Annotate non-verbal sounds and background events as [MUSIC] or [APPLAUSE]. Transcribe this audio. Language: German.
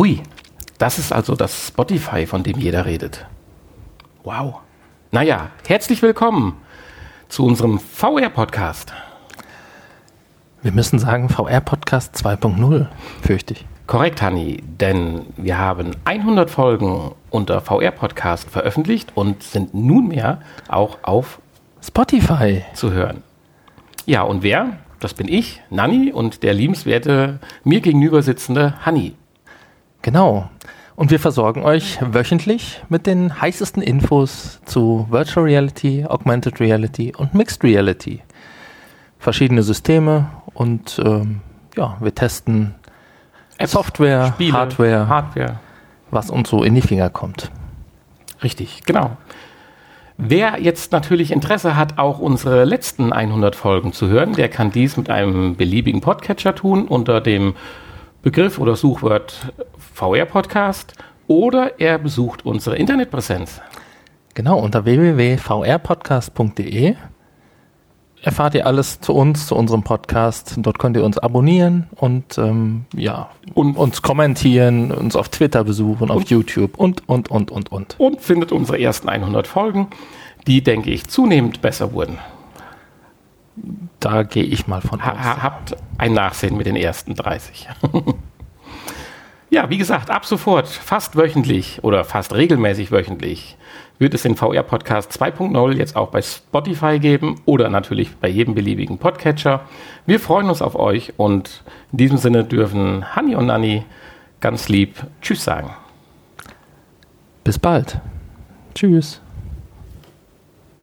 Hui, das ist also das Spotify, von dem jeder redet. Wow. Naja, herzlich willkommen zu unserem VR-Podcast. Wir müssen sagen VR-Podcast 2.0, fürchte ich. Korrekt, Hanni, denn wir haben 100 Folgen unter VR-Podcast veröffentlicht und sind nunmehr auch auf Spotify zu hören. Ja, und wer? Das bin ich, Nanni, und der liebenswerte, mir gegenüber sitzende Hanni. Genau. Und wir versorgen euch wöchentlich mit den heißesten Infos zu Virtual Reality, Augmented Reality und Mixed Reality. Verschiedene Systeme und ähm, ja, wir testen Apps, Software, Spiele, Hardware, Hardware, was uns so in die Finger kommt. Richtig, genau. Wer jetzt natürlich Interesse hat, auch unsere letzten 100 Folgen zu hören, der kann dies mit einem beliebigen Podcatcher tun unter dem Begriff oder Suchwort VR-Podcast oder er besucht unsere Internetpräsenz. Genau, unter www.vrpodcast.de erfahrt ihr alles zu uns, zu unserem Podcast. Dort könnt ihr uns abonnieren und ähm, ja, und uns kommentieren, uns auf Twitter besuchen, auf YouTube und, und, und, und, und. Und findet unsere ersten 100 Folgen, die, denke ich, zunehmend besser wurden. Da gehe ich mal von ha aus. Habt ein Nachsehen mit den ersten 30. [LAUGHS] ja, wie gesagt, ab sofort, fast wöchentlich oder fast regelmäßig wöchentlich wird es den VR Podcast 2.0 jetzt auch bei Spotify geben oder natürlich bei jedem beliebigen Podcatcher. Wir freuen uns auf euch und in diesem Sinne dürfen Hanni und Nanni ganz lieb Tschüss sagen. Bis bald. Tschüss.